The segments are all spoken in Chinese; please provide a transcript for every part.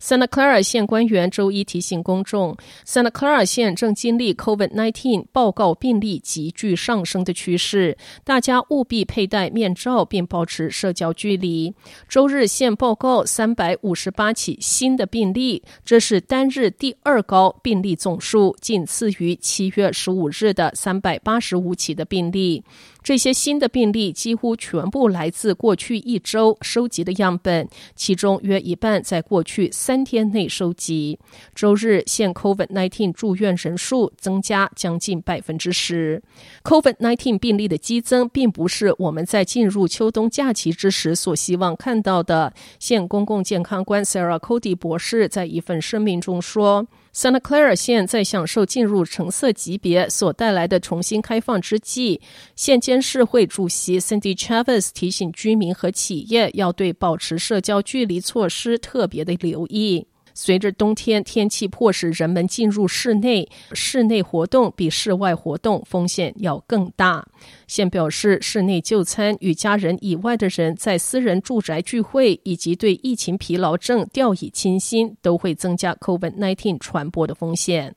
Santa Clara 县官员周一提醒公众，Santa Clara 县正经历 COVID-19 报告病例急剧上升的趋势，大家务必佩戴面罩并保持社交距离。周日县报告三百五十八起新的病例，这是单日第二高病例总数，仅次于七月十五日的三百八十五起的病例。这些新的病例几乎全部来自过去一周收集的样本，其中约一半在过去三天内收集。周日，县 COVID-19 住院人数增加将近百分之十。COVID-19 病例的激增，并不是我们在进入秋冬假期之时所希望看到的。现公共健康官 Sarah Cody 博士在一份声明中说。Santa Clara 县在享受进入橙色级别所带来的重新开放之际，县监事会主席 Cindy Chavis 提醒居民和企业要对保持社交距离措施特别的留意。随着冬天天气迫使人们进入室内，室内活动比室外活动风险要更大。现表示，室内就餐与家人以外的人在私人住宅聚会，以及对疫情疲劳症掉以轻心，都会增加 COVID-19 传播的风险。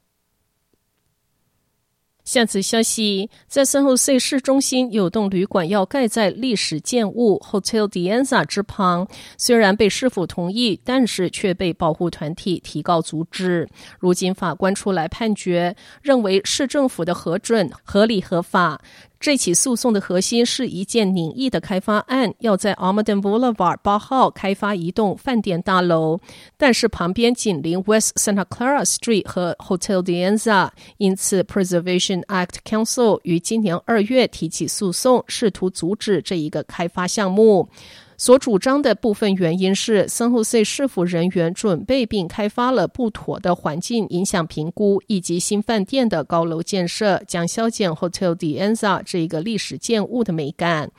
下次消息，在圣荷西市中心有栋旅馆要盖在历史建物 Hotel d i a n z a 之旁，虽然被市府同意，但是却被保护团体提告阻止。如今法官出来判决，认为市政府的核准合理合法。这起诉讼的核心是一件拟议的开发案，要在 Almaden Boulevard 八号开发一栋饭店大楼，但是旁边紧邻 West Santa Clara Street 和 Hotel De Anza，因此 Preservation Act Council 于今年二月提起诉讼，试图阻止这一个开发项目。所主张的部分原因是，圣荷西市府人员准备并开发了不妥的环境影响评估，以及新饭店的高楼建设将削减 Hotel d e n z a 这一个历史建物的美感。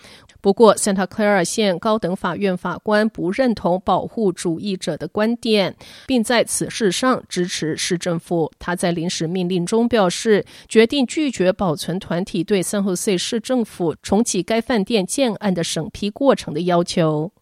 不过，Santa Clara 县高等法院法官不认同保护主义者的观点，并在此事上支持市政府。他在临时命令中表示，决定拒绝保存团体对圣荷西市政府重启该饭店建案的审批过程的要求。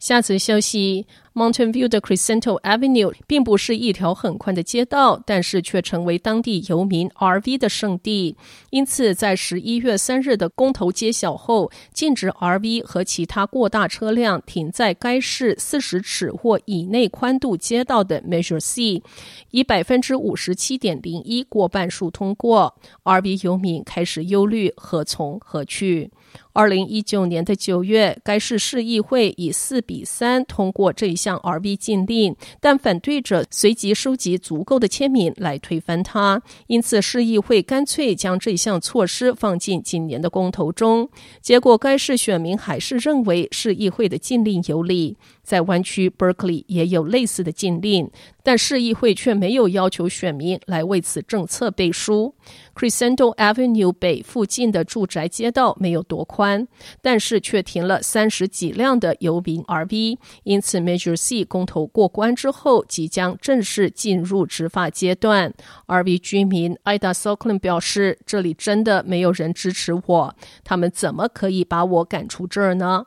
下则消息。Mountain View 的 Crescento Avenue 并不是一条很宽的街道，但是却成为当地游民 RV 的圣地。因此，在十一月三日的公投揭晓后，禁止 RV 和其他过大车辆停在该市四十尺或以内宽度街道的 Measure C，以百分之五十七点零一过半数通过。RV 游民开始忧虑何从何去。二零一九年的九月，该市市议会以四比三通过这一项。向 RV 禁令，但反对者随即收集足够的签名来推翻它，因此市议会干脆将这项措施放进今年的公投中。结果，该市选民还是认为市议会的禁令有理。在湾区 Berkeley 也有类似的禁令，但市议会却没有要求选民来为此政策背书。Crescento Avenue 北附近的住宅街道没有多宽，但是却停了三十几辆的游民 RV，因此，Major C 公投过关之后，即将正式进入执法阶段。RV 居民 Ida Soklen 表示：“这里真的没有人支持我，他们怎么可以把我赶出这儿呢？”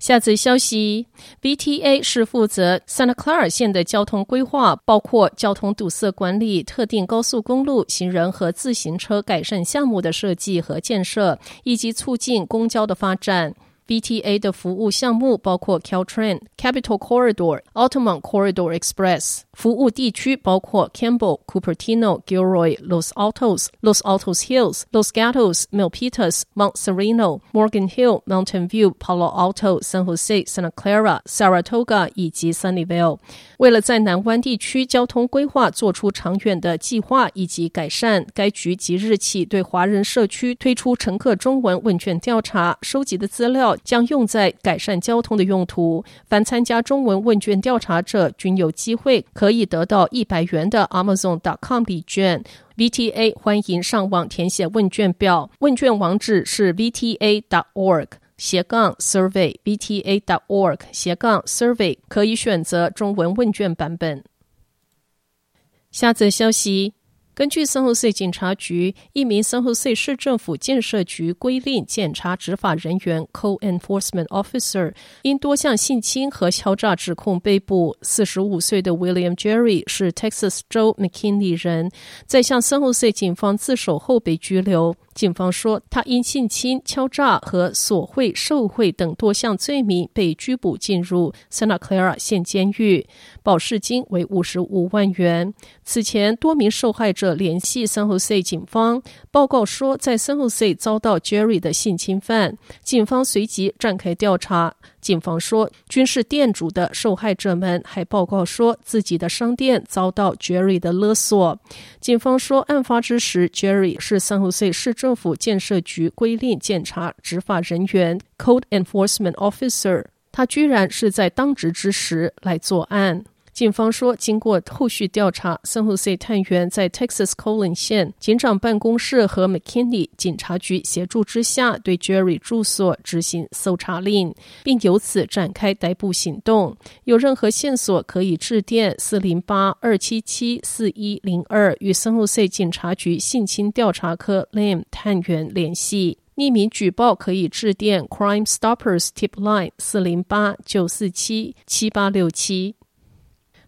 下则消息，BTA 是负责 Santa Clara 县的交通规划，包括交通堵塞管理、特定高速公路、行人和自行车改善项目的设计和建设，以及促进公交的发展。BTA 的服务项目包括 Caltrain、Capital Corridor、Altamont Corridor Express。服务地区包括 Campbell、Cupertino、Gilroy、Los Altos、Los Altos Hills、Los Gatos、Milpitas、Mount Sereno、Morgan Hill、Mountain View、Palo Alto、San Jose、Santa Clara、Saratoga 以及 Sunnyvale。为了在南湾地区交通规划做出长远的计划以及改善，该局即日起对华人社区推出乘客中文问卷调查，收集的资料。将用在改善交通的用途。凡参加中文问卷调查者均有机会可以得到一百元的 Amazon.com 礼券。VTA 欢迎上网填写问卷表，问卷网址是 VTA.org 斜杠 survey VTA.org 斜杠 survey，可以选择中文问卷版本。下则消息。根据圣荷西警察局一名圣荷西市政府建设局规令检查执法人员 （co-enforcement Officer） 因多项性侵和敲诈指控被捕。四十五岁的 William Jerry 是 Texas 州 McKinney 人，在向圣荷西警方自首后被拘留。警方说，他因性侵、敲诈和索贿、受贿等多项罪名被拘捕进入 Santa Clara 县监狱，保释金为五十五万元。此前，多名受害者联系 San Jose 警方，报告说在 San Jose 遭到 Jerry 的性侵犯。警方随即展开调查。警方说，均是店主的受害者们还报告说自己的商店遭到 Jerry 的勒索。警方说，案发之时，Jerry 是 San Jose 市政府建设局归令检查执法人员 （Code Enforcement Officer），他居然是在当值之时来作案。警方说，经过后续调查，圣荷西探员在 Texas Colon 县警长办公室和 McKinney 警察局协助之下，对 Jerry 住所执行搜查令，并由此展开逮捕行动。有任何线索可以致电四零八二七七四一零二与圣荷西警察局性侵调查科 Lam 探员联系。匿名举报可以致电 Crime Stoppers Tip Line 四零八九四七七八六七。